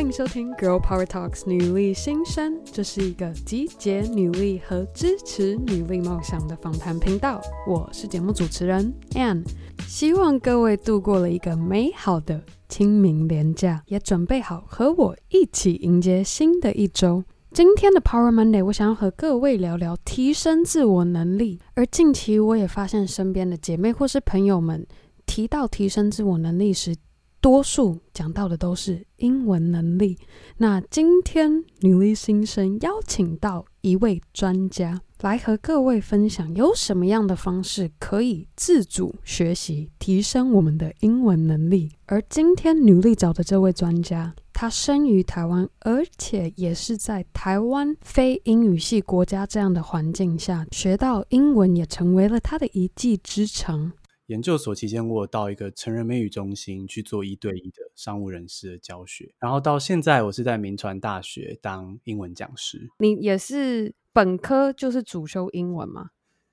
欢迎收听《Girl Power Talks》女力新生，这是一个集结女力和支持女力梦想的访谈频道。我是节目主持人 Anne，希望各位度过了一个美好的清明连假，也准备好和我一起迎接新的一周。今天的 Power Monday，我想要和各位聊聊提升自我能力。而近期我也发现身边的姐妹或是朋友们提到提升自我能力时，多数讲到的都是英文能力。那今天女力新生邀请到一位专家来和各位分享，有什么样的方式可以自主学习提升我们的英文能力。而今天女力找的这位专家，他生于台湾，而且也是在台湾非英语系国家这样的环境下学到英文，也成为了他的一技之长。研究所期间，我有到一个成人美语中心去做一对一的商务人士的教学，然后到现在，我是在铭传大学当英文讲师。你也是本科就是主修英文吗？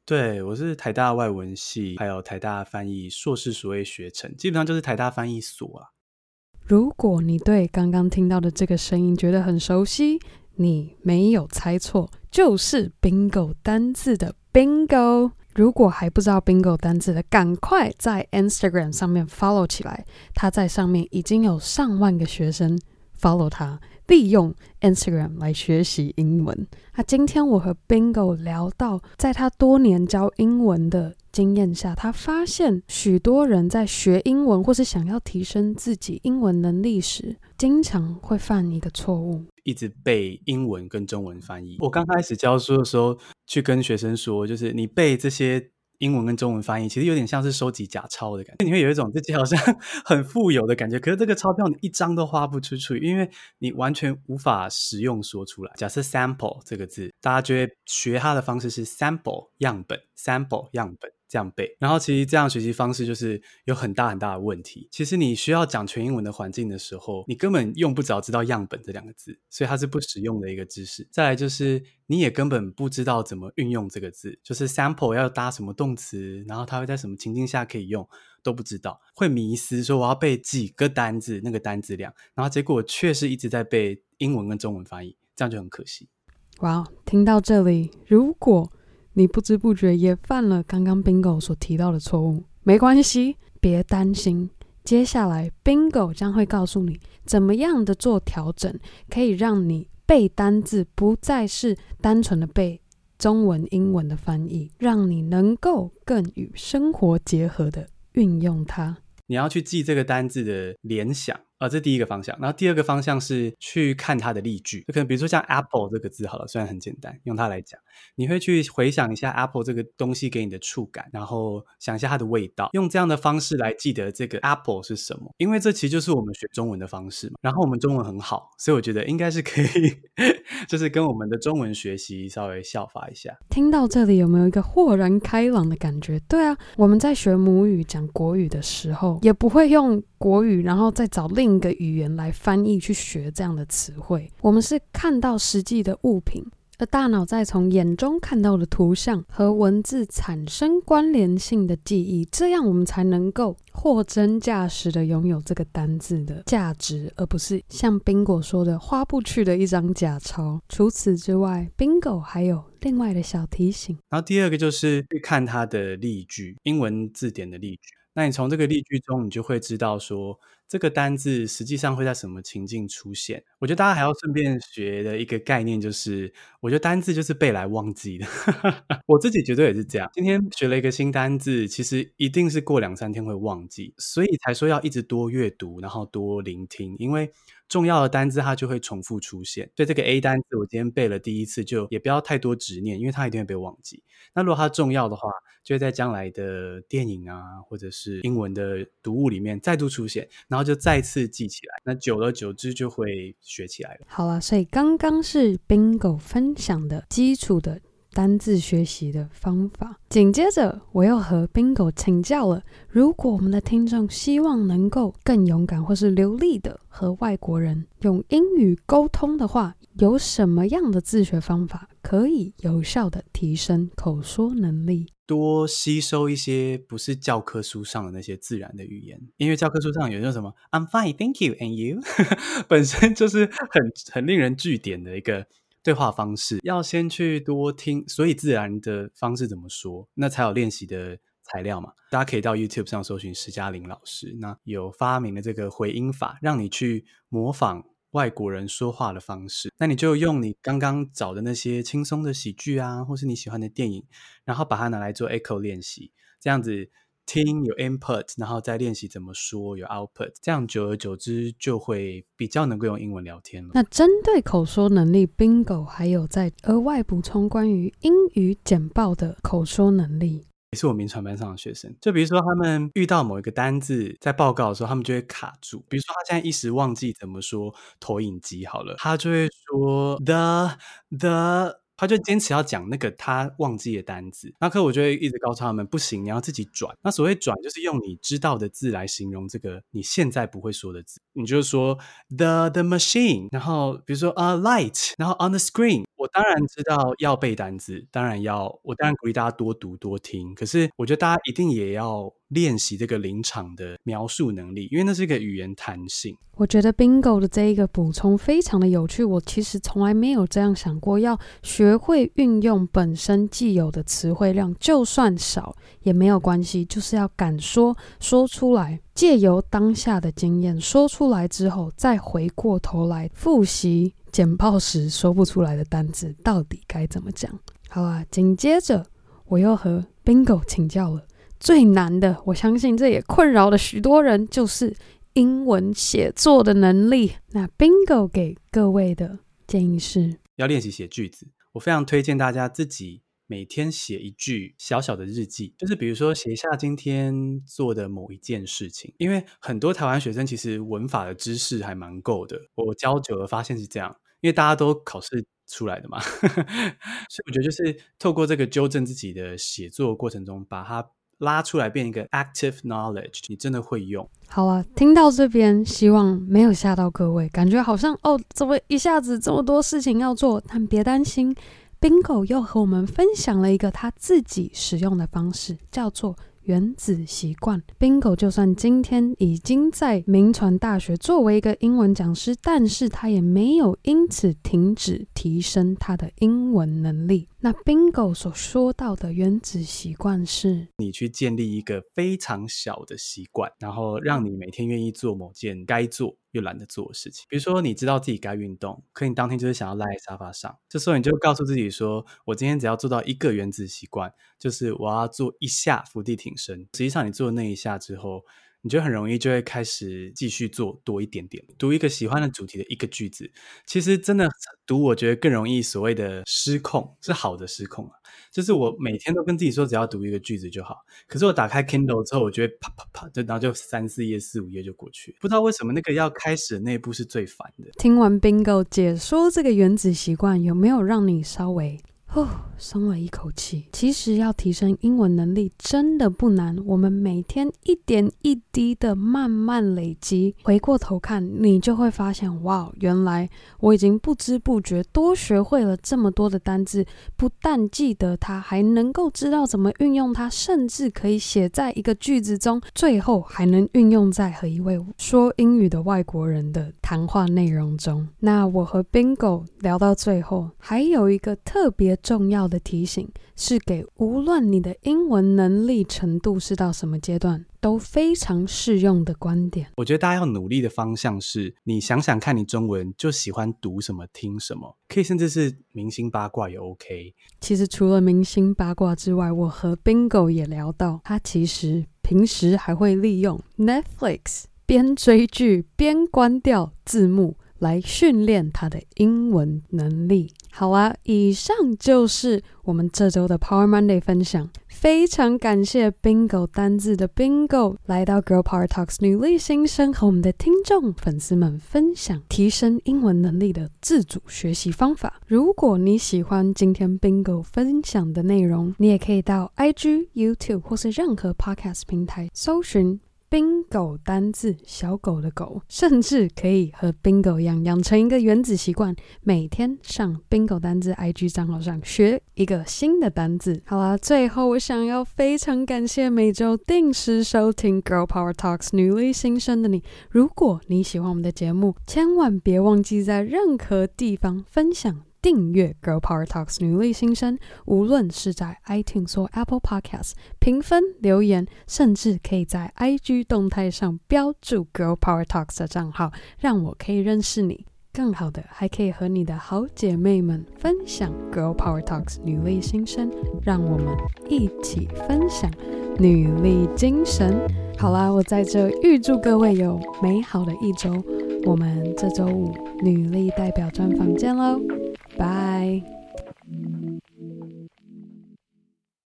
对，我是台大外文系，还有台大翻译硕士学位学程，基本上就是台大翻译所啊。如果你对刚刚听到的这个声音觉得很熟悉，你没有猜错，就是 Bingo 单字的 Bingo。如果还不知道 Bingo 单词的，赶快在 Instagram 上面 follow 起来。他在上面已经有上万个学生 follow 他，利用 Instagram 来学习英文。那今天我和 Bingo 聊到，在他多年教英文的经验下，他发现许多人在学英文或是想要提升自己英文能力时，经常会犯一个错误。一直背英文跟中文翻译。我刚开始教书的时候，去跟学生说，就是你背这些英文跟中文翻译，其实有点像是收集假钞的感觉。你会有一种自己好像很富有的感觉，可是这个钞票你一张都花不出去，因为你完全无法使用说出来。假设 sample 这个字，大家觉得学它的方式是 sample 样本，sample 样本。这样背，然后其实这样学习方式就是有很大很大的问题。其实你需要讲全英文的环境的时候，你根本用不着知道“样本”这两个字，所以它是不实用的一个知识。再来就是你也根本不知道怎么运用这个字，就是 sample 要搭什么动词，然后它会在什么情境下可以用都不知道，会迷思说我要背几个单字，那个单字量，然后结果确实一直在背英文跟中文翻译，这样就很可惜。哇，听到这里，如果你不知不觉也犯了刚刚 Bingo 所提到的错误，没关系，别担心。接下来 Bingo 将会告诉你怎么样的做调整，可以让你背单字不再是单纯的背中文、英文的翻译，让你能够更与生活结合的运用它。你要去记这个单字的联想。啊，这第一个方向。然后第二个方向是去看它的例句，就可能比如说像 apple 这个字好了，虽然很简单，用它来讲，你会去回想一下 apple 这个东西给你的触感，然后想一下它的味道，用这样的方式来记得这个 apple 是什么。因为这其实就是我们学中文的方式嘛。然后我们中文很好，所以我觉得应该是可以，就是跟我们的中文学习稍微效法一下。听到这里有没有一个豁然开朗的感觉？对啊，我们在学母语讲国语的时候，也不会用国语，然后再找另一个语言来翻译去学这样的词汇，我们是看到实际的物品，而大脑再从眼中看到的图像和文字产生关联性的记忆，这样我们才能够货真价实的拥有这个单字的价值，而不是像 Bingo 说的花不去的一张假钞。除此之外，Bingo 还有另外的小提醒。然后第二个就是去看它的例句，英文字典的例句。那你从这个例句中，你就会知道说，这个单字实际上会在什么情境出现。我觉得大家还要顺便学的一个概念就是，我觉得单字就是背来忘记的。我自己绝对也是这样。今天学了一个新单字，其实一定是过两三天会忘记，所以才说要一直多阅读，然后多聆听，因为重要的单字它就会重复出现。所以这个 A 单字我今天背了第一次，就也不要太多执念，因为它一定会被忘记。那如果它重要的话，就会在将来的电影啊，或者是英文的读物里面再度出现，然后就再次记起来。那久而久之就会学起来了。好了，所以刚刚是 Bingo 分享的基础的单字学习的方法。紧接着，我又和 Bingo 请教了，如果我们的听众希望能够更勇敢或是流利的和外国人用英语沟通的话，有什么样的自学方法可以有效的提升口说能力？多吸收一些不是教科书上的那些自然的语言，因为教科书上有那什么 "I'm fine, thank you, and you"，本身就是很很令人据点的一个对话方式。要先去多听，所以自然的方式怎么说，那才有练习的材料嘛。大家可以到 YouTube 上搜寻施嘉玲老师，那有发明的这个回音法，让你去模仿。外国人说话的方式，那你就用你刚刚找的那些轻松的喜剧啊，或是你喜欢的电影，然后把它拿来做 echo 练习，这样子听有 input，然后再练习怎么说有 output，这样久而久之就会比较能够用英文聊天了。那针对口说能力，Bingo 还有在额外补充关于英语简报的口说能力。也是我名传班上的学生，就比如说他们遇到某一个单字在报告的时候，他们就会卡住。比如说他现在一时忘记怎么说投影机好了，他就会说 the the。他就坚持要讲那个他忘记的单字，那可我就会一直告诉他们，不行，你要自己转。那所谓转，就是用你知道的字来形容这个你现在不会说的字。你就说 the the machine，然后比如说 a light，然后 on the screen。我当然知道要背单词，当然要，我当然鼓励大家多读多听。可是我觉得大家一定也要练习这个临场的描述能力，因为那是一个语言弹性。我觉得 Bingo 的这一个补充非常的有趣，我其实从来没有这样想过，要学会运用本身既有的词汇量，就算少也没有关系，就是要敢说，说出来，借由当下的经验说出来之后，再回过头来复习。简报时说不出来的单字到底该怎么讲？好啊，紧接着我又和 Bingo 请教了最难的，我相信这也困扰了许多人，就是英文写作的能力。那 Bingo 给各位的建议是要练习写句子。我非常推荐大家自己每天写一句小小的日记，就是比如说写下今天做的某一件事情。因为很多台湾学生其实文法的知识还蛮够的，我教久了发现是这样。因为大家都考试出来的嘛，所以我觉得就是透过这个纠正自己的写作过程中，把它拉出来变一个 active knowledge，你真的会用。好啊，听到这边，希望没有吓到各位，感觉好像哦，怎么一下子这么多事情要做？但别担心，Bingo 又和我们分享了一个他自己使用的方式，叫做。原子习惯，Bingo 就算今天已经在名传大学作为一个英文讲师，但是他也没有因此停止提升他的英文能力。那 Bingo 所说到的原子习惯是，你去建立一个非常小的习惯，然后让你每天愿意做某件该做又懒得做的事情。比如说，你知道自己该运动，可你当天就是想要赖在沙发上，这时候你就告诉自己说：“我今天只要做到一个原子习惯，就是我要做一下伏地挺身。”实际上，你做那一下之后，你就很容易就会开始继续做多一点点，读一个喜欢的主题的一个句子。其实真的读，我觉得更容易所谓的失控，是好的失控啊。就是我每天都跟自己说，只要读一个句子就好。可是我打开 Kindle 之后，我就会啪啪啪，就然后就三四页、四五页就过去。不知道为什么那个要开始的那一步是最烦的。听完 Bingo 解说这个原子习惯，有没有让你稍微？松了一口气。其实要提升英文能力真的不难，我们每天一点一滴的慢慢累积，回过头看，你就会发现，哇，原来我已经不知不觉多学会了这么多的单字，不但记得它，还能够知道怎么运用它，甚至可以写在一个句子中，最后还能运用在和一位说英语的外国人的谈话内容中。那我和 Bingo 聊到最后，还有一个特别。重要的提醒是给无论你的英文能力程度是到什么阶段都非常适用的观点。我觉得大家要努力的方向是，你想想看你中文就喜欢读什么、听什么，可以甚至是明星八卦也 OK。其实除了明星八卦之外，我和 Bingo 也聊到，他其实平时还会利用 Netflix 边追剧边关掉字幕。来训练他的英文能力。好啊，以上就是我们这周的 Power Monday 分享。非常感谢 Bingo 单字的 Bingo 来到 Girl Power Talks 女力新生，和我们的听众粉丝们分享提升英文能力的自主学习方法。如果你喜欢今天 Bingo 分享的内容，你也可以到 IG、YouTube 或是任何 Podcast 平台搜寻。Bingo 单字，小狗的狗，甚至可以和 Bingo 一样，养成一个原子习惯，每天上 Bingo 单字 IG 账号上学一个新的单字。好啦，最后我想要非常感谢每周定时收听 Girl Power Talks 女力新生的你。如果你喜欢我们的节目，千万别忘记在任何地方分享。订阅 Girl Power Talks 女力新生，无论是在 iTunes 或 Apple Podcasts 评分留言，甚至可以在 IG 动态上标注 Girl Power Talks 的账号，让我可以认识你。更好的，还可以和你的好姐妹们分享 Girl Power Talks 女力新生，让我们一起分享女力精神。好啦，我在这预祝各位有美好的一周。我们这周五女力代表专访见喽！Bye.